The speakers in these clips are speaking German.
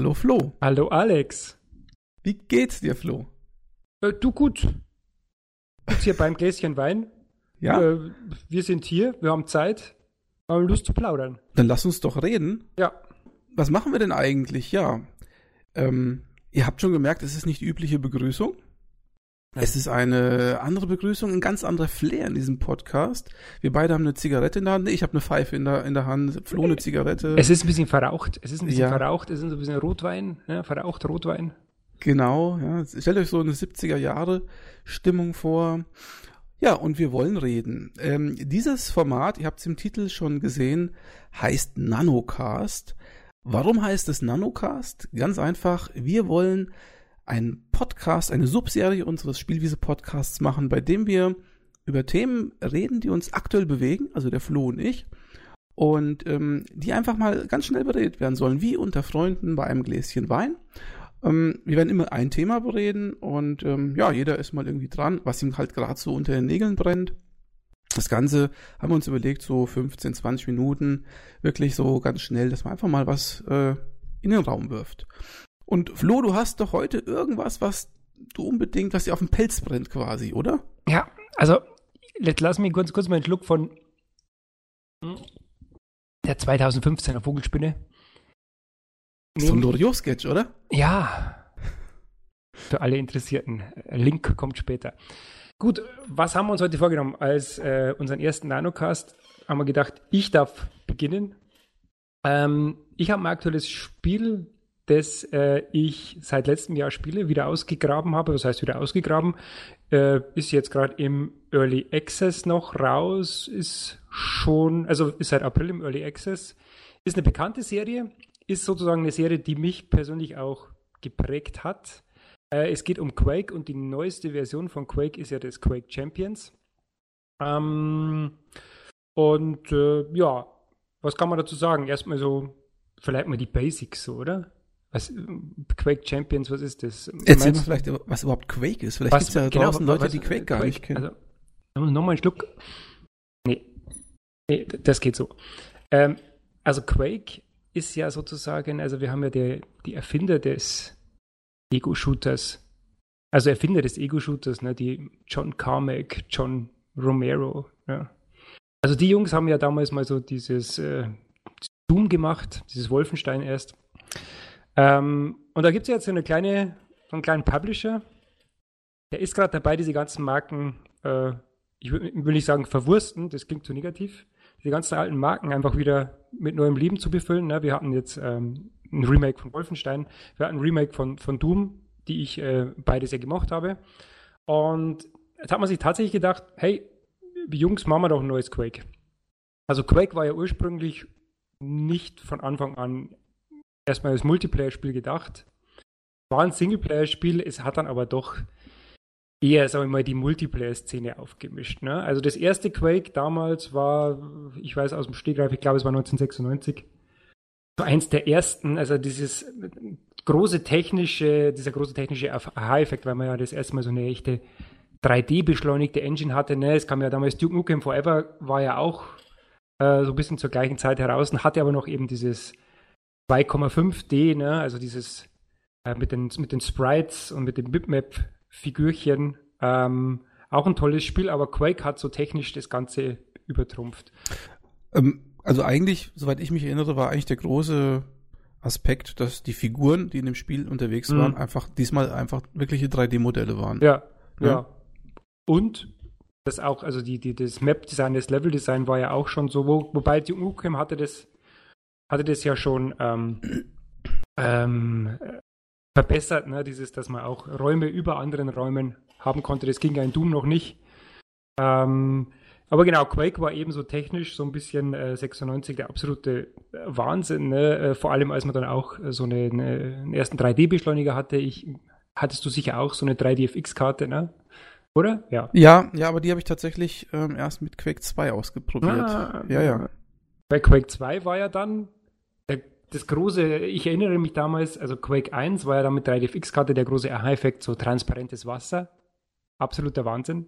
Hallo Flo. Hallo Alex. Wie geht's dir, Flo? Äh, du gut. Jetzt hier beim Gläschen Wein. Ja? Äh, wir sind hier, wir haben Zeit, haben Lust zu plaudern. Dann lass uns doch reden. Ja. Was machen wir denn eigentlich? Ja. Ähm, ihr habt schon gemerkt, es ist nicht die übliche Begrüßung. Es ist eine andere Begrüßung, ein ganz anderer Flair in diesem Podcast. Wir beide haben eine Zigarette in der Hand. Nee, Ich habe eine Pfeife in der, in der Hand. Flo eine Zigarette. Es ist ein bisschen verraucht. Es ist ein bisschen Ja. verraucht. Es ist so ein bisschen Rotwein, ja, verraucht Rotwein. Genau, ja. Stellt euch so eine 70er Jahre Stimmung vor. Ja, und wir wollen reden. Ähm, dieses Format, ihr habt es im Titel schon gesehen, heißt Nanocast. Warum heißt es Nanocast? Ganz einfach, wir wollen einen Podcast, eine Subserie unseres Spielwiese-Podcasts machen, bei dem wir über Themen reden, die uns aktuell bewegen, also der Flo und ich, und ähm, die einfach mal ganz schnell beredet werden sollen, wie unter Freunden bei einem Gläschen Wein. Ähm, wir werden immer ein Thema bereden und ähm, ja, jeder ist mal irgendwie dran, was ihm halt gerade so unter den Nägeln brennt. Das Ganze haben wir uns überlegt, so 15, 20 Minuten, wirklich so ganz schnell, dass man einfach mal was äh, in den Raum wirft. Und Flo, du hast doch heute irgendwas, was du unbedingt, was dir auf dem Pelz brennt quasi, oder? Ja, also jetzt lass mich kurz, kurz mal einen Schluck von der 2015er Vogelspinne. So ein Loriot-Sketch, oder? Ja. Für alle Interessierten. Link kommt später. Gut, was haben wir uns heute vorgenommen? Als äh, unseren ersten Nanocast haben wir gedacht, ich darf beginnen. Ähm, ich habe ein aktuelles Spiel, das äh, ich seit letztem Jahr spiele, wieder ausgegraben habe. Was heißt wieder ausgegraben? Äh, ist jetzt gerade im Early Access noch raus, ist schon, also ist seit April im Early Access. Ist eine bekannte Serie, ist sozusagen eine Serie, die mich persönlich auch geprägt hat. Äh, es geht um Quake und die neueste Version von Quake ist ja das Quake Champions. Ähm, und äh, ja, was kann man dazu sagen? Erstmal so, vielleicht mal die Basics, oder? Was, Quake Champions, was ist das? Erzähl mal vielleicht, was überhaupt Quake ist. Vielleicht gibt es ja genau, draußen Leute, was- die Quake gar nicht kennen. Also, nochmal einen Schluck. Nee. Nee, das geht so. Ähm, also Quake ist ja sozusagen, also wir haben ja die, die Erfinder des Ego-Shooters, also Erfinder des Ego-Shooters, ne, die John Carmack, John Romero, ja. Also die Jungs haben ja damals mal so dieses äh, Doom gemacht, dieses Wolfenstein erst. Ähm, und da gibt es jetzt so eine kleine, einen kleinen Publisher, der ist gerade dabei, diese ganzen Marken, äh, ich will, nicht sagen verwursten, das klingt zu negativ, diese ganzen alten Marken einfach wieder mit neuem Leben zu befüllen. Ne? Wir hatten jetzt ähm, ein Remake von Wolfenstein, wir hatten ein Remake von, von Doom, die ich äh, beide sehr gemocht habe. Und jetzt hat man sich tatsächlich gedacht, hey, Jungs, machen wir doch ein neues Quake. Also Quake war ja ursprünglich nicht von Anfang an erstmal als Multiplayer-Spiel gedacht. War ein Singleplayer-Spiel, es hat dann aber doch eher, sagen wir mal, die Multiplayer-Szene aufgemischt. Ne? Also das erste Quake damals war, ich weiß aus dem Stegreif, ich glaube es war 1996, so eins der ersten, also dieses große technische, dieser große technische Aha-Effekt, weil man ja das erste Mal so eine echte 3D-beschleunigte Engine hatte. Ne? Es kam ja damals Duke Nukem Forever, war ja auch äh, so ein bisschen zur gleichen Zeit heraus und hatte aber noch eben dieses 2,5D, ne? also dieses äh, mit, den, mit den Sprites und mit den Bitmap-Figürchen. Ähm, auch ein tolles Spiel, aber Quake hat so technisch das Ganze übertrumpft. Ähm, also eigentlich, soweit ich mich erinnere, war eigentlich der große Aspekt, dass die Figuren, die in dem Spiel unterwegs Mhm. waren, einfach diesmal einfach wirkliche 3D-Modelle waren. Ja, ja. Ja. Und das auch, also die, die, das Map-Design, das Level-Design war ja auch schon so, wo, wobei Duke Nukem hatte das, hatte das ja schon ähm, ähm, verbessert, ne? dieses, dass man auch Räume über anderen Räumen haben konnte. Das ging ja in Doom noch nicht. Ähm, aber genau, Quake war eben so technisch so ein bisschen äh, 96 der absolute Wahnsinn. Ne? Äh, vor allem, als man dann auch äh, so eine, eine, einen ersten 3D-Beschleuniger hatte. Ich, hattest du sicher auch so eine 3DFX-Karte, ne? Oder? Ja. Ja, ja, aber die habe ich tatsächlich ähm, erst mit Quake 2 ausprobiert. Ah, ja, ja. Bei Quake 2 war ja dann das große, ich erinnere mich damals, also Quake 1 war ja dann mit 3DFX-Karte der große Aha-Effekt, so transparentes Wasser. Absoluter Wahnsinn.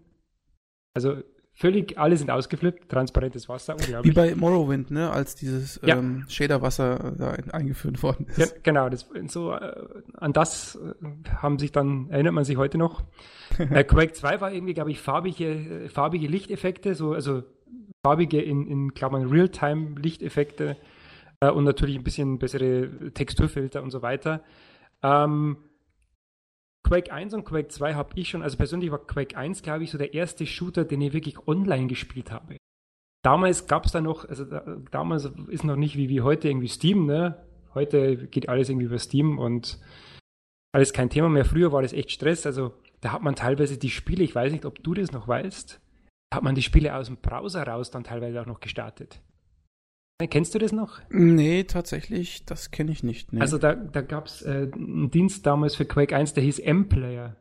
Also völlig, alle sind ausgeflippt, transparentes Wasser, Wie bei Morrowind, ne, als dieses ja. ähm, Shaderwasser da eingeführt worden ist. Ja, genau, das, so, äh, an das äh, haben sich dann, erinnert man sich heute noch. äh, Quake 2 war irgendwie, glaube ich, farbige, äh, farbige Lichteffekte, so, also farbige in, in Klammern Realtime-Lichteffekte äh, und natürlich ein bisschen bessere Texturfilter und so weiter. Ähm, Quake 1 und Quake 2 habe ich schon, also persönlich war Quake 1, glaube ich, so der erste Shooter, den ich wirklich online gespielt habe. Damals gab es da noch, also da, damals ist noch nicht wie, wie heute irgendwie Steam, ne? Heute geht alles irgendwie über Steam und alles kein Thema mehr. Früher war das echt Stress, also da hat man teilweise die Spiele, ich weiß nicht, ob du das noch weißt, hat man die Spiele aus dem Browser raus dann teilweise auch noch gestartet. Kennst du das noch? Nee, tatsächlich, das kenne ich nicht. Nee. Also da, da gab es äh, einen Dienst damals für Quake 1, der hieß M-Player.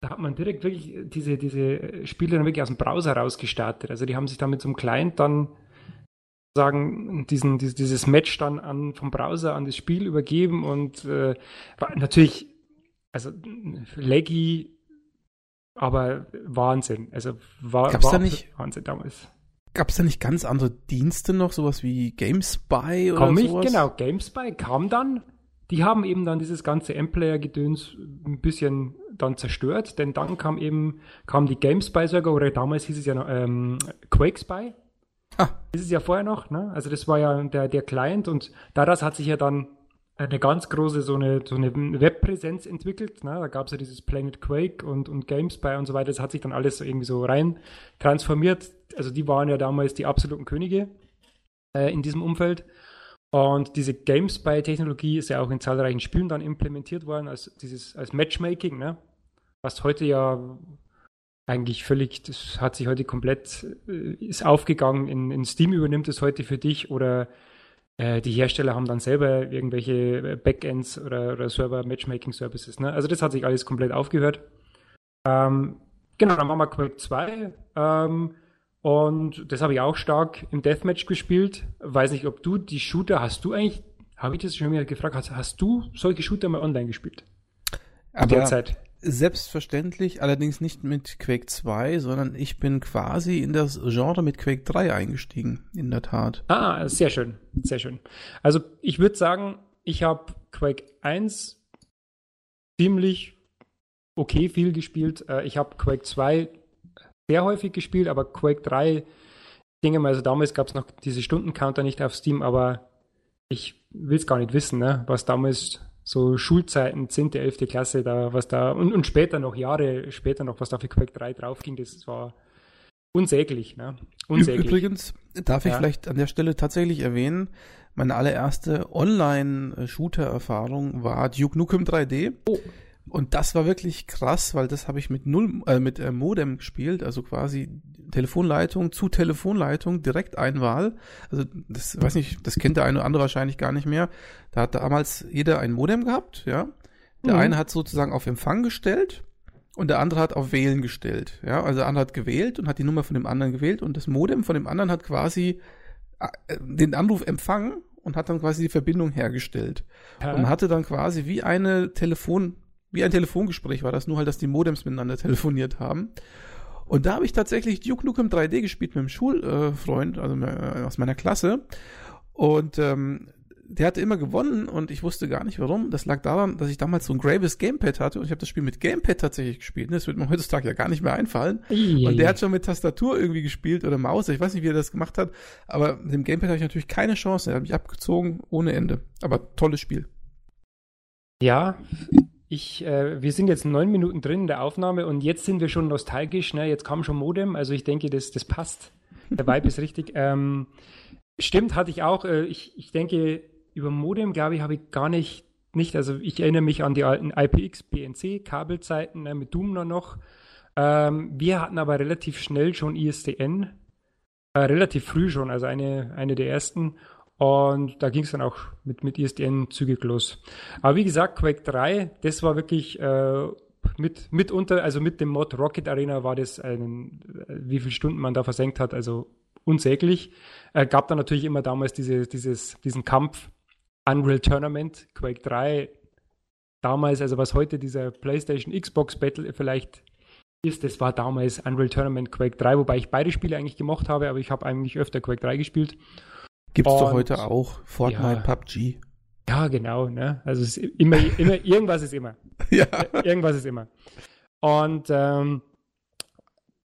Da hat man direkt wirklich diese, diese Spiele dann wirklich aus dem Browser rausgestartet. Also die haben sich dann mit so einem Client dann sagen, diesen, dieses, dieses Match dann an, vom Browser an das Spiel übergeben und äh, war natürlich, also laggy, aber Wahnsinn. Also war, Gab's war da nicht, Wahnsinn damals. Gab es da nicht ganz andere Dienste noch, sowas wie GameSpy oder Komm ich, sowas? Genau, GameSpy kam dann. Die haben eben dann dieses ganze M-Player-Gedöns ein bisschen dann zerstört, denn dann kam eben, kam die GameSpy sogar, oder damals hieß es ja noch ähm, QuakeSpy. Ah. Das ist ja vorher noch, ne? Also das war ja der, der Client und daraus hat sich ja dann eine ganz große so eine, so eine Webpräsenz entwickelt. Ne? Da gab es ja dieses Planet Quake und, und GameSpy und so weiter. Das hat sich dann alles so irgendwie so rein transformiert. Also die waren ja damals die absoluten Könige äh, in diesem Umfeld. Und diese GameSpy-Technologie ist ja auch in zahlreichen Spielen dann implementiert worden, als dieses als Matchmaking, ne? was heute ja eigentlich völlig, das hat sich heute komplett, äh, ist aufgegangen, in, in Steam übernimmt es heute für dich oder die Hersteller haben dann selber irgendwelche Backends oder, oder Server-Matchmaking-Services. Ne? Also das hat sich alles komplett aufgehört. Ähm, genau, dann machen wir Quake 2. Ähm, und das habe ich auch stark im Deathmatch gespielt. Weiß nicht, ob du die Shooter, hast du eigentlich, habe ich das schon mal gefragt, hast, hast du solche Shooter mal online gespielt? Aber derzeit? Selbstverständlich, allerdings nicht mit Quake 2, sondern ich bin quasi in das Genre mit Quake 3 eingestiegen, in der Tat. Ah, sehr schön, sehr schön. Also ich würde sagen, ich habe Quake 1 ziemlich okay viel gespielt. Äh, ich habe Quake 2 sehr häufig gespielt, aber Quake 3, ich denke mal, also damals gab es noch diese Stundencounter nicht auf Steam, aber ich will es gar nicht wissen, ne, was damals so Schulzeiten, 10., 11. Klasse, da, was da, und, und später noch, Jahre später noch, was da für Quake 3 draufging, das war unsäglich, ne? Unsäglich. Übrigens darf ich ja. vielleicht an der Stelle tatsächlich erwähnen, meine allererste Online-Shooter-Erfahrung war Duke Nukem 3D. Oh. Und das war wirklich krass, weil das habe ich mit null äh, mit äh, Modem gespielt, also quasi Telefonleitung zu Telefonleitung direkt Einwahl. Also das weiß nicht, das kennt der eine oder andere wahrscheinlich gar nicht mehr. Da hat damals jeder ein Modem gehabt, ja. Der mhm. eine hat sozusagen auf Empfang gestellt und der andere hat auf Wählen gestellt, ja. Also der andere hat gewählt und hat die Nummer von dem anderen gewählt und das Modem von dem anderen hat quasi äh, den Anruf empfangen und hat dann quasi die Verbindung hergestellt. Ja. Und hatte dann quasi wie eine Telefon wie ein Telefongespräch war das, nur halt, dass die Modems miteinander telefoniert haben. Und da habe ich tatsächlich Duke Nukem 3D gespielt mit einem Schulfreund, also äh, aus meiner Klasse. Und ähm, der hatte immer gewonnen und ich wusste gar nicht warum. Das lag daran, dass ich damals so ein Gravis Gamepad hatte und ich habe das Spiel mit Gamepad tatsächlich gespielt. Das wird mir heutzutage ja gar nicht mehr einfallen. Ja, und der hat schon mit Tastatur irgendwie gespielt oder Maus. Ich weiß nicht, wie er das gemacht hat. Aber mit dem Gamepad habe ich natürlich keine Chance. Er hat mich abgezogen ohne Ende. Aber tolles Spiel. Ja, ich, äh, wir sind jetzt neun Minuten drin in der Aufnahme und jetzt sind wir schon nostalgisch. Ne? Jetzt kam schon Modem, also ich denke, das, das passt. Der Vibe ist richtig. Ähm, stimmt, hatte ich auch. Äh, ich, ich denke, über Modem, glaube ich, habe ich gar nicht, nicht. Also ich erinnere mich an die alten IPX, BNC, Kabelzeiten ne, mit Doom noch. Ähm, wir hatten aber relativ schnell schon ISDN. Äh, relativ früh schon, also eine, eine der ersten. Und da ging es dann auch mit, mit ISDN zügig los. Aber wie gesagt, Quake 3, das war wirklich äh, mit, mitunter, also mit dem Mod Rocket Arena war das ein, wie viele Stunden man da versenkt hat, also unsäglich. Äh, gab dann natürlich immer damals diese, dieses, diesen Kampf Unreal Tournament, Quake 3, damals, also was heute dieser PlayStation Xbox Battle vielleicht ist. Das war damals Unreal Tournament Quake 3, wobei ich beide Spiele eigentlich gemocht habe, aber ich habe eigentlich öfter Quake 3 gespielt. Gibt's doch heute auch. Fortnite, ja, PUBG. Ja, genau. Ne? Also es ist immer, immer, irgendwas ist immer. ja. Irgendwas ist immer. Und ähm,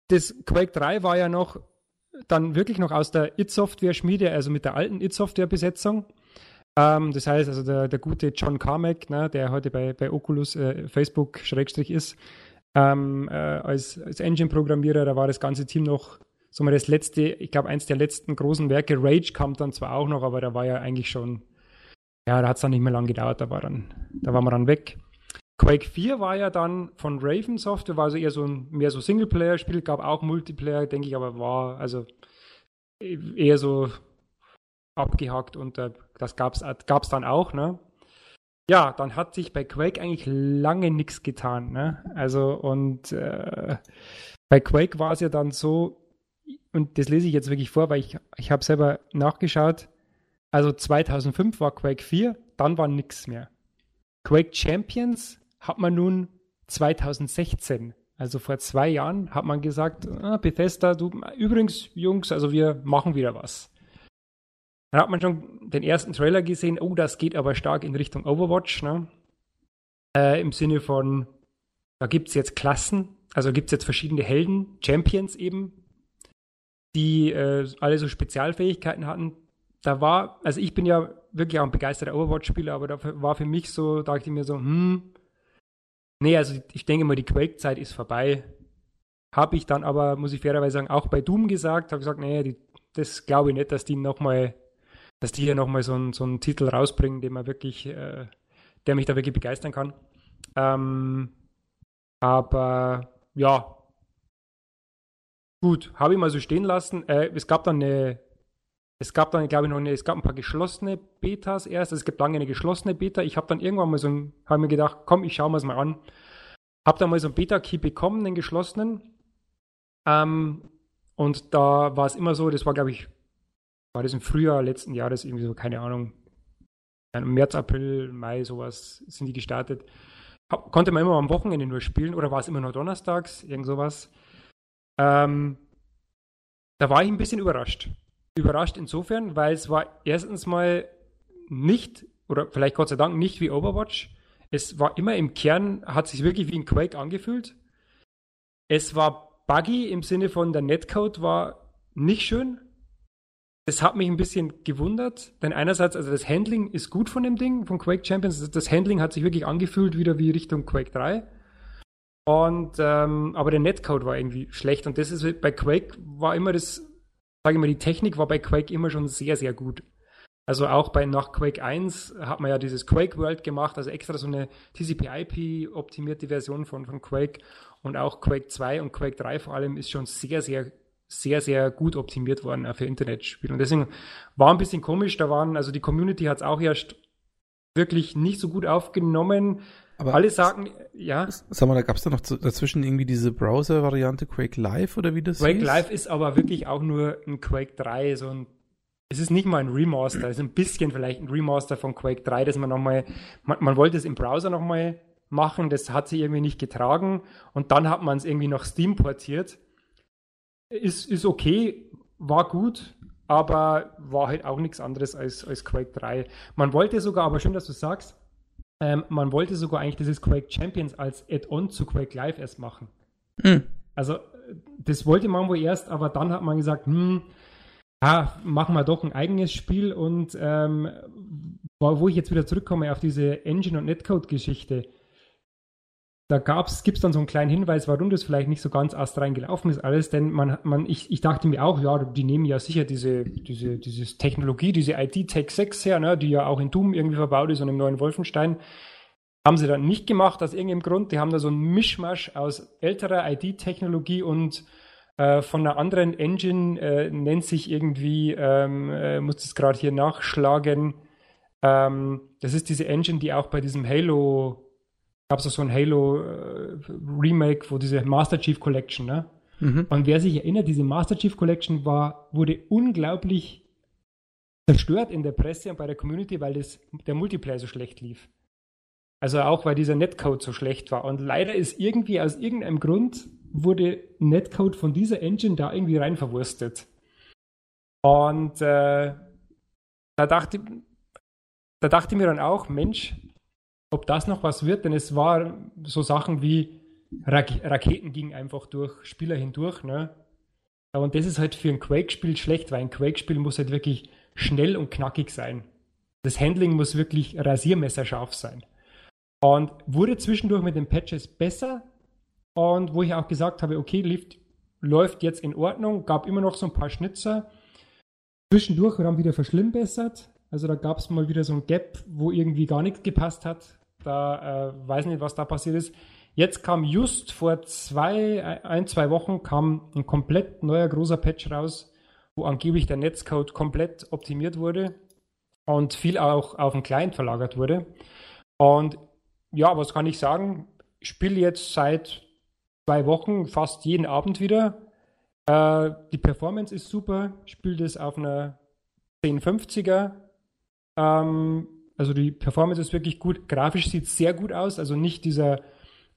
das Quake 3 war ja noch dann wirklich noch aus der It-Software-Schmiede, also mit der alten It-Software-Besetzung. Ähm, das heißt, also der, der gute John Carmack, ne, der heute bei, bei Oculus äh, Facebook Schrägstrich ist, ähm, äh, als, als Engine-Programmierer, da war das ganze Team noch so mal das letzte, ich glaube, eins der letzten großen Werke. Rage kam dann zwar auch noch, aber da war ja eigentlich schon, ja, da hat es dann nicht mehr lange gedauert, da war dann, da waren wir dann weg. Quake 4 war ja dann von Raven Software, war also eher so ein mehr so Singleplayer-Spiel, gab auch Multiplayer, denke ich, aber war also eher so abgehakt und äh, das gab es dann auch, ne? Ja, dann hat sich bei Quake eigentlich lange nichts getan, ne? Also und äh, bei Quake war es ja dann so, und das lese ich jetzt wirklich vor, weil ich, ich habe selber nachgeschaut, also 2005 war Quake 4, dann war nichts mehr. Quake Champions hat man nun 2016, also vor zwei Jahren, hat man gesagt, ah, Bethesda, du, übrigens, Jungs, also wir machen wieder was. Dann hat man schon den ersten Trailer gesehen, oh, das geht aber stark in Richtung Overwatch, ne? Äh, Im Sinne von, da gibt es jetzt Klassen, also gibt es jetzt verschiedene Helden, Champions eben, die äh, alle so Spezialfähigkeiten hatten. Da war, also ich bin ja wirklich auch ein begeisterter Overwatch-Spieler, aber da war für mich so, dachte ich mir so, hm, Nee, also ich denke mal, die Quake-Zeit ist vorbei. Habe ich dann aber, muss ich fairerweise sagen, auch bei Doom gesagt, habe gesagt, nee, die, das glaube ich nicht, dass die nochmal, dass die hier nochmal so, so einen Titel rausbringen, den man wirklich, äh, der mich da wirklich begeistern kann. Ähm, aber ja, gut, habe ich mal so stehen lassen. Äh, es gab dann eine es gab dann, glaube ich, noch eine, es gab ein paar geschlossene Betas erst. Also es gibt lange eine geschlossene Beta. Ich habe dann irgendwann mal so habe mir gedacht, komm, ich schaue mir es mal an. Habe dann mal so ein Beta-Key bekommen, den geschlossenen. Ähm, und da war es immer so, das war, glaube ich, war das im Frühjahr letzten Jahres irgendwie so, keine Ahnung, im März, April, Mai, sowas sind die gestartet. Konnte man immer am Wochenende nur spielen oder war es immer nur donnerstags, irgend sowas. Ähm, da war ich ein bisschen überrascht überrascht insofern, weil es war erstens mal nicht, oder vielleicht Gott sei Dank nicht wie Overwatch. Es war immer im Kern, hat sich wirklich wie ein Quake angefühlt. Es war buggy im Sinne von der Netcode war nicht schön. Das hat mich ein bisschen gewundert, denn einerseits, also das Handling ist gut von dem Ding, von Quake Champions. Das Handling hat sich wirklich angefühlt wieder wie Richtung Quake 3. Und, ähm, aber der Netcode war irgendwie schlecht. Und das ist bei Quake war immer das sage ich mal, die Technik war bei Quake immer schon sehr, sehr gut. Also auch bei nach Quake 1 hat man ja dieses Quake World gemacht, also extra so eine TCP/IP optimierte Version von, von Quake und auch Quake 2 und Quake 3 vor allem ist schon sehr, sehr, sehr, sehr gut optimiert worden für Internetspiele. Und deswegen war ein bisschen komisch, da waren, also die Community hat es auch erst wirklich nicht so gut aufgenommen. Aber Alle sagen, ja. Sag mal, da gab es da noch dazwischen irgendwie diese Browser-Variante Quake Live oder wie das Quake hieß? Live ist aber wirklich auch nur ein Quake 3, so ein es ist nicht mal ein Remaster, es ist ein bisschen vielleicht ein Remaster von Quake 3, dass man nochmal, man, man wollte es im Browser nochmal machen, das hat sich irgendwie nicht getragen und dann hat man es irgendwie nach Steam portiert. Ist, ist okay, war gut, aber war halt auch nichts anderes als, als Quake 3. Man wollte sogar, aber schön, dass du sagst, ähm, man wollte sogar eigentlich dieses Quake Champions als Add-on zu Quake Live erst machen. Mhm. Also, das wollte man wohl erst, aber dann hat man gesagt, hm, ja, machen wir doch ein eigenes Spiel und ähm, wo ich jetzt wieder zurückkomme auf diese Engine- und Netcode-Geschichte, da gibt es dann so einen kleinen Hinweis, warum das vielleicht nicht so ganz astrein gelaufen ist alles, denn man, man, ich, ich dachte mir auch, ja, die nehmen ja sicher diese, diese, diese Technologie, diese ID-Tech 6 her, ne, die ja auch in Doom irgendwie verbaut ist und im neuen Wolfenstein. Haben sie dann nicht gemacht aus irgendeinem Grund. Die haben da so einen Mischmasch aus älterer ID-Technologie und äh, von einer anderen Engine, äh, nennt sich irgendwie, ähm, äh, muss das gerade hier nachschlagen, ähm, das ist diese Engine, die auch bei diesem Halo gab es so ein Halo äh, Remake, wo diese Master Chief Collection, ne? Mhm. Und wer sich erinnert, diese Master Chief Collection war, wurde unglaublich zerstört in der Presse und bei der Community, weil das, der Multiplayer so schlecht lief. Also auch weil dieser Netcode so schlecht war. Und leider ist irgendwie aus irgendeinem Grund wurde Netcode von dieser Engine da irgendwie rein verwurstet. Und äh, da dachte, da dachte ich mir dann auch, Mensch, ob das noch was wird, denn es war so Sachen wie Rak Raketen gingen einfach durch Spieler hindurch, ne? Und das ist halt für ein Quake-Spiel schlecht, weil ein Quake-Spiel muss halt wirklich schnell und knackig sein. Das Handling muss wirklich rasiermesserscharf sein. Und wurde zwischendurch mit den Patches besser. Und wo ich auch gesagt habe, okay, Lift läuft jetzt in Ordnung, gab immer noch so ein paar Schnitzer. Zwischendurch haben wieder verschlimmbessert. Also da gab es mal wieder so ein Gap, wo irgendwie gar nichts gepasst hat. Da äh, weiß nicht, was da passiert ist. Jetzt kam just vor zwei, ein, zwei Wochen kam ein komplett neuer großer Patch raus, wo angeblich der Netzcode komplett optimiert wurde und viel auch auf den Client verlagert wurde. Und ja, was kann ich sagen? Ich spiele jetzt seit zwei Wochen fast jeden Abend wieder. Äh, die Performance ist super. Ich spiele das auf einer 1050er. Ähm, also die Performance ist wirklich gut. Grafisch sieht es sehr gut aus. Also nicht dieser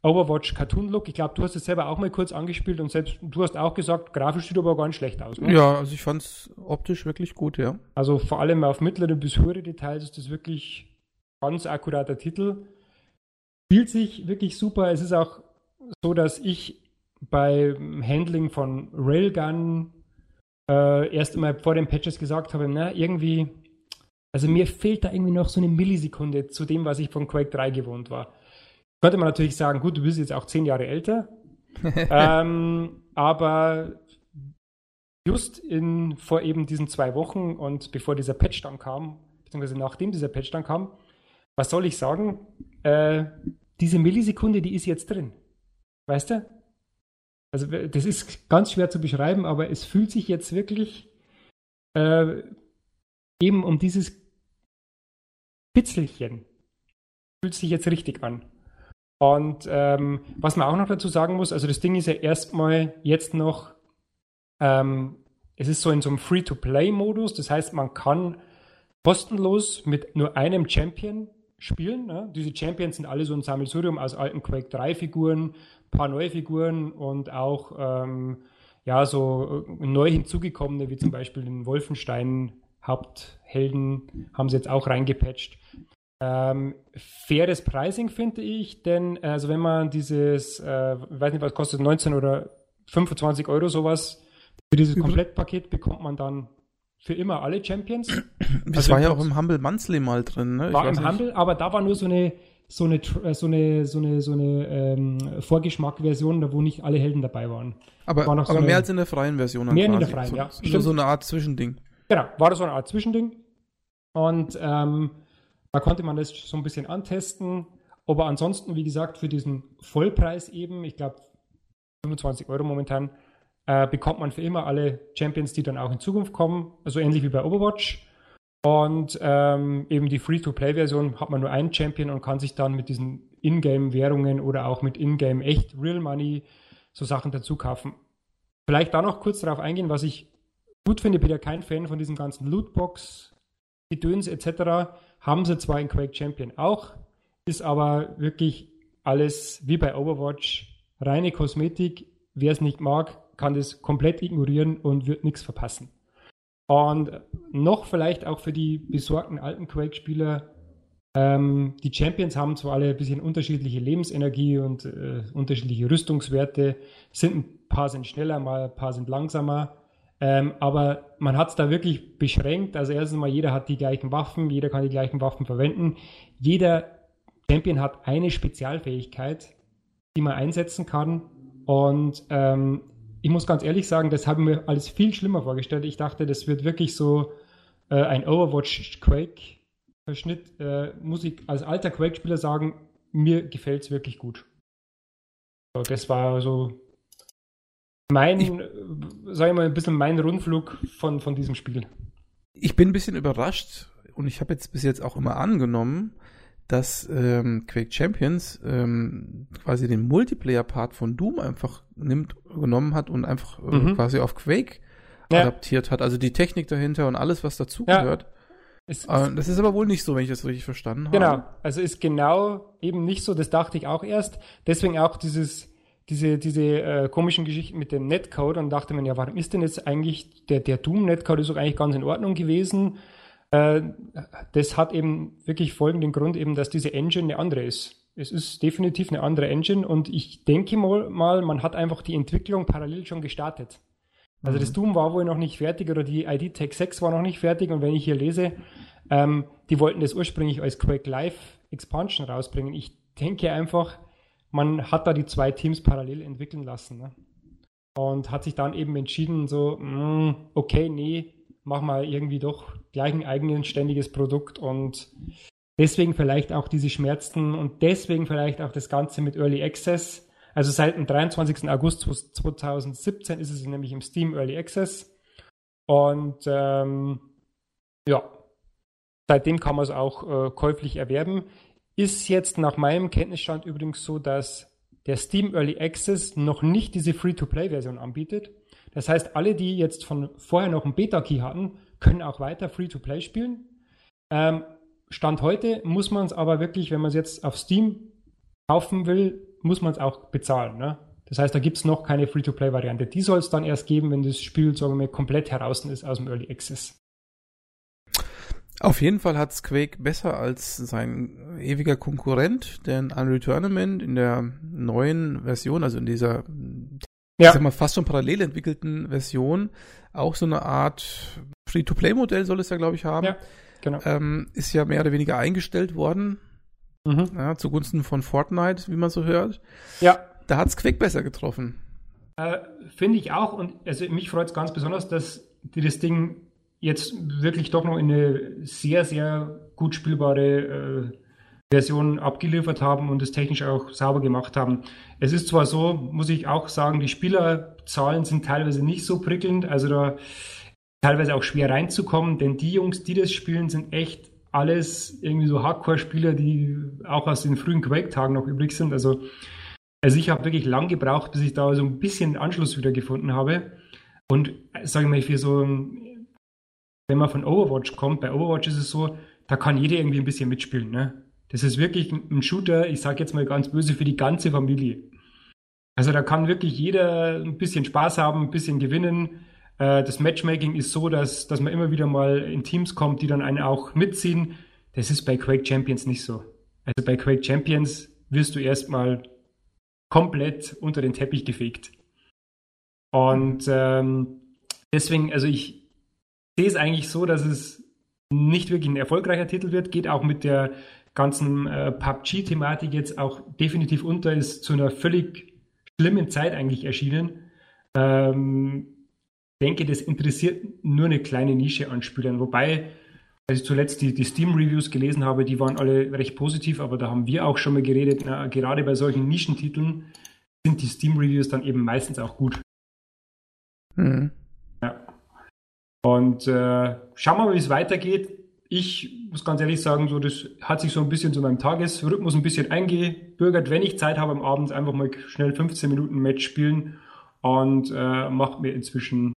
Overwatch Cartoon Look. Ich glaube, du hast es selber auch mal kurz angespielt und selbst du hast auch gesagt, grafisch sieht aber gar nicht schlecht aus. Ne? Ja, also ich fand es optisch wirklich gut, ja. Also vor allem auf mittlere bis höhere Details ist das wirklich ganz akkurater Titel. Spielt sich wirklich super. Es ist auch so, dass ich beim Handling von Railgun äh, erst einmal vor den Patches gesagt habe, na, irgendwie, also mir fehlt da irgendwie noch so eine Millisekunde zu dem, was ich von Quake 3 gewohnt war. Könnte man natürlich sagen, gut, du bist jetzt auch zehn Jahre älter. ähm, aber just in, vor eben diesen zwei Wochen und bevor dieser Patch dann kam, beziehungsweise nachdem dieser Patch dann kam, was soll ich sagen? Äh, diese Millisekunde, die ist jetzt drin. Weißt du? Also das ist ganz schwer zu beschreiben, aber es fühlt sich jetzt wirklich äh, eben um dieses Pitzelchen fühlt sich jetzt richtig an. Und ähm, was man auch noch dazu sagen muss, also das Ding ist ja erstmal jetzt noch, ähm, es ist so in so einem Free-to-Play-Modus, das heißt, man kann kostenlos mit nur einem Champion spielen. Ne? Diese Champions sind alle so ein Sammelsurium aus alten Quake 3 Figuren, paar neue Figuren und auch ähm, ja so äh, neu hinzugekommene, wie zum Beispiel den Wolfenstein Haupthelden, haben sie jetzt auch reingepatcht. Ähm, faires Pricing finde ich, denn also wenn man dieses, äh, weiß nicht was kostet, 19 oder 25 Euro sowas, für dieses Komplettpaket bekommt man dann für immer alle Champions. Das also war ja auch im Humble Monthly mal drin, ne? War im. Humble, aber da war nur so eine so eine äh, so eine so eine so eine ähm, Vorgeschmack-Version, wo nicht alle Helden dabei waren. Aber, war aber so mehr als in der freien Version. Mehr quasi. in der freien, so, ja. So, so eine Art Zwischending. Genau, war das so eine Art Zwischending. Und ähm, da konnte man das so ein bisschen antesten. Aber ansonsten, wie gesagt, für diesen Vollpreis eben, ich glaube 25 Euro momentan, äh, bekommt man für immer alle Champions, die dann auch in Zukunft kommen. Also ähnlich wie bei Overwatch. Und ähm, eben die Free-to-Play-Version hat man nur einen Champion und kann sich dann mit diesen Ingame-Währungen oder auch mit Ingame echt Real Money so Sachen dazu kaufen. Vielleicht da noch kurz darauf eingehen, was ich gut finde, bin ja kein Fan von diesem ganzen Lootbox, Gedöns etc. Haben sie zwar in Quake Champion auch, ist aber wirklich alles wie bei Overwatch reine Kosmetik. Wer es nicht mag, kann das komplett ignorieren und wird nichts verpassen. Und noch vielleicht auch für die besorgten alten Quake-Spieler, ähm, die Champions haben zwar alle ein bisschen unterschiedliche Lebensenergie und äh, unterschiedliche Rüstungswerte, sind ein paar sind schneller, mal ein paar sind langsamer, ähm, aber man hat es da wirklich beschränkt. Also erstens mal, jeder hat die gleichen Waffen, jeder kann die gleichen Waffen verwenden. Jeder Champion hat eine Spezialfähigkeit, die man einsetzen kann. Und ähm, ich muss ganz ehrlich sagen, das habe ich mir alles viel schlimmer vorgestellt. Ich dachte, das wird wirklich so äh, ein Overwatch Quake-Verschnitt. Äh, muss ich als alter Quake-Spieler sagen, mir gefällt es wirklich gut. So, das war so mein, ich, sag ich mal, ein bisschen mein Rundflug von, von diesem Spiel. Ich bin ein bisschen überrascht und ich habe jetzt bis jetzt auch immer angenommen, dass ähm, Quake Champions ähm, quasi den Multiplayer-Part von Doom einfach nimmt, genommen hat und einfach äh, mhm. quasi auf Quake ja. adaptiert hat. Also die Technik dahinter und alles, was dazugehört. Es, ah, das ist aber wohl nicht so, wenn ich das richtig verstanden habe. Genau, also ist genau eben nicht so, das dachte ich auch erst. Deswegen auch dieses, diese, diese äh, komischen Geschichten mit dem Netcode und dachte mir, ja, warum ist denn jetzt eigentlich, der, der Doom-Netcode ist doch eigentlich ganz in Ordnung gewesen. Äh, das hat eben wirklich folgenden Grund, eben, dass diese Engine eine andere ist. Es ist definitiv eine andere Engine und ich denke mal, mal man hat einfach die Entwicklung parallel schon gestartet. Also mhm. das Doom war wohl noch nicht fertig oder die ID Tech 6 war noch nicht fertig und wenn ich hier lese, ähm, die wollten das ursprünglich als Quake Live Expansion rausbringen. Ich denke einfach, man hat da die zwei Teams parallel entwickeln lassen ne? und hat sich dann eben entschieden, so, mh, mm, okay, nee, mach mal irgendwie doch gleich ein eigenes ständiges Produkt und deswegen vielleicht auch diese Schmerzen und deswegen vielleicht auch das Ganze mit Early Access also seit dem 23. August 2017 ist es nämlich im Steam Early Access. Und ähm, ja, seitdem kann man es auch äh, käuflich erwerben. Ist jetzt nach meinem Kenntnisstand übrigens so, dass der Steam Early Access noch nicht diese Free-to-Play-Version anbietet. Das heißt, alle, die jetzt von vorher noch einen Beta-Key hatten, können auch weiter Free-to-Play spielen. Ähm, Stand heute muss man es aber wirklich, wenn man es jetzt auf Steam kaufen will, muss man es auch bezahlen. Ne? Das heißt, da gibt es noch keine Free-to-Play-Variante. Die soll es dann erst geben, wenn das Spiel, sagen wir, komplett heraus ist aus dem Early Access. Auf jeden Fall hat Quake besser als sein ewiger Konkurrent, denn Unreal Tournament in der neuen Version, also in dieser, ja. ich sag mal, fast schon parallel entwickelten Version, auch so eine Art Free-to-Play-Modell soll es ja, glaube ich, haben. Ja, genau. Ähm, ist ja mehr oder weniger eingestellt worden Mhm. Ja, zugunsten von Fortnite, wie man so hört. Ja. Da hat es Quick besser getroffen. Äh, Finde ich auch. Und also mich freut es ganz besonders, dass die das Ding jetzt wirklich doch noch in eine sehr, sehr gut spielbare äh, Version abgeliefert haben und es technisch auch sauber gemacht haben. Es ist zwar so, muss ich auch sagen, die Spielerzahlen sind teilweise nicht so prickelnd, also da teilweise auch schwer reinzukommen, denn die Jungs, die das spielen, sind echt alles irgendwie so Hardcore-Spieler, die auch aus den frühen Quake-Tagen noch übrig sind. Also, also ich habe wirklich lang gebraucht, bis ich da so ein bisschen Anschluss wieder gefunden habe. Und sage ich mal, für so, wenn man von Overwatch kommt, bei Overwatch ist es so, da kann jeder irgendwie ein bisschen mitspielen. Ne? Das ist wirklich ein Shooter, ich sage jetzt mal ganz böse, für die ganze Familie. Also da kann wirklich jeder ein bisschen Spaß haben, ein bisschen gewinnen. Äh, das Matchmaking ist so, dass, dass man immer wieder mal in Teams kommt, die dann einen auch mitziehen. Das ist bei Quake Champions nicht so. Also bei Quake Champions wirst du erstmal komplett unter den Teppich gefegt. Und ähm, deswegen, also ich sehe es eigentlich so, dass es nicht wirklich ein erfolgreicher Titel wird, geht auch mit der ganzen äh, PUBG-Thematik jetzt auch definitiv unter, ist zu einer völlig schlimmen Zeit eigentlich erschienen. Ähm, denke, das interessiert nur eine kleine Nische an Spielern. Wobei, als ich zuletzt die, die Steam-Reviews gelesen habe, die waren alle recht positiv, aber da haben wir auch schon mal geredet, na, gerade bei solchen Nischentiteln sind die Steam-Reviews dann eben meistens auch gut. Mhm. Und äh, schauen wir mal, wie es weitergeht. Ich muss ganz ehrlich sagen, so das hat sich so ein bisschen zu meinem Tagesrhythmus ein bisschen eingebürgert. Wenn ich Zeit habe am Abend, einfach mal schnell 15 Minuten Match spielen und äh, macht mir inzwischen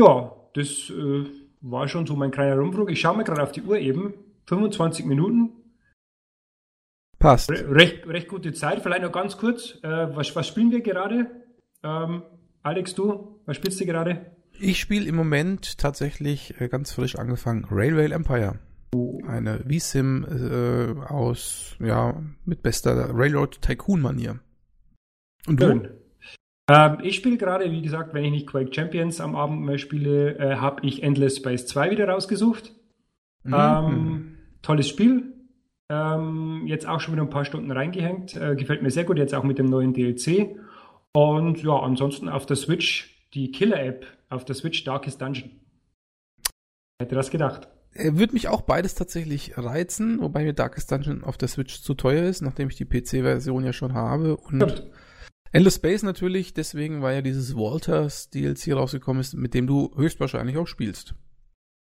ja, das äh, war schon so mein kleiner Rumflug. Ich schaue mir gerade auf die Uhr eben. 25 Minuten. Passt. Re recht, recht gute Zeit. Vielleicht noch ganz kurz. Äh, was, was spielen wir gerade? Ähm, Alex, du, was spielst du gerade? Ich spiele im Moment tatsächlich äh, ganz frisch angefangen Railway Empire. Eine V-Sim äh, aus, ja, mit bester Railroad Tycoon-Manier. Und du? Schön. Ähm, ich spiele gerade, wie gesagt, wenn ich nicht Quake Champions am Abend mehr spiele, äh, habe ich Endless Space 2 wieder rausgesucht. Mhm. Ähm, tolles Spiel. Ähm, jetzt auch schon wieder ein paar Stunden reingehängt. Äh, gefällt mir sehr gut, jetzt auch mit dem neuen DLC. Und ja, ansonsten auf der Switch die Killer-App, auf der Switch Darkest Dungeon. Hätte das gedacht. Würde mich auch beides tatsächlich reizen, wobei mir Darkest Dungeon auf der Switch zu teuer ist, nachdem ich die PC-Version ja schon habe. Und ja. Endless Space natürlich, deswegen, weil ja dieses Walters DLC rausgekommen ist, mit dem du höchstwahrscheinlich auch spielst.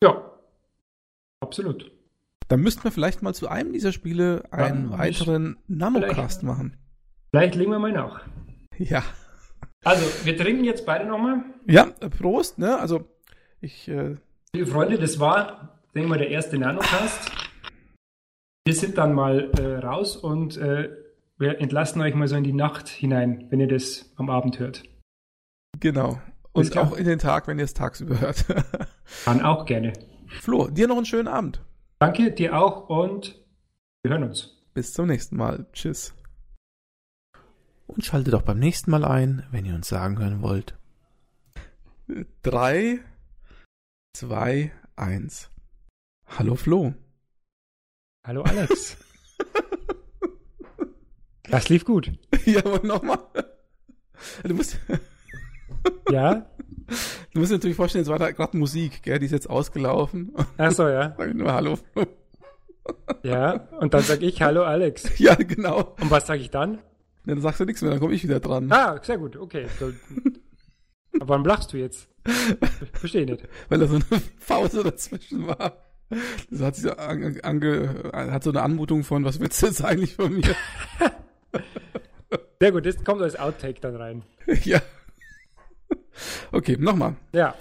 Ja, absolut. Dann müssten wir vielleicht mal zu einem dieser Spiele einen ja, weiteren Nanocast machen. Vielleicht legen wir mal nach. Ja. Also, wir trinken jetzt beide nochmal. Ja, Prost, ne? Also, ich. Äh, Liebe Freunde, das war denke mal, der erste Nanocast. Wir sind dann mal äh, raus und äh, wir entlassen euch mal so in die Nacht hinein, wenn ihr das am Abend hört. Genau. Und auch in den Tag, wenn ihr es tagsüber hört. Kann auch gerne. Flo, dir noch einen schönen Abend. Danke, dir auch und wir hören uns. Bis zum nächsten Mal. Tschüss. Und schaltet auch beim nächsten Mal ein, wenn ihr uns sagen hören wollt. Drei, zwei, eins. Hallo Flo. Hallo Alex. das lief gut. Ja, aber nochmal. Du musst. Ja? Du musst dir natürlich vorstellen, es war da gerade Musik, gell? Die ist jetzt ausgelaufen. Ach so, ja. Sag ich nur Hallo. Ja, und dann sag ich Hallo Alex. Ja, genau. Und was sage ich dann? Dann sagst du nichts mehr, dann komme ich wieder dran. Ah, sehr gut, okay. So, aber warum lachst du jetzt? Verstehe nicht. Weil da so eine Pause dazwischen war. Das hat, sich ange, ange, hat so eine Anmutung von, was willst du jetzt eigentlich von mir? Sehr gut, das kommt als Outtake dann rein. Ja. Okay, nochmal. Ja.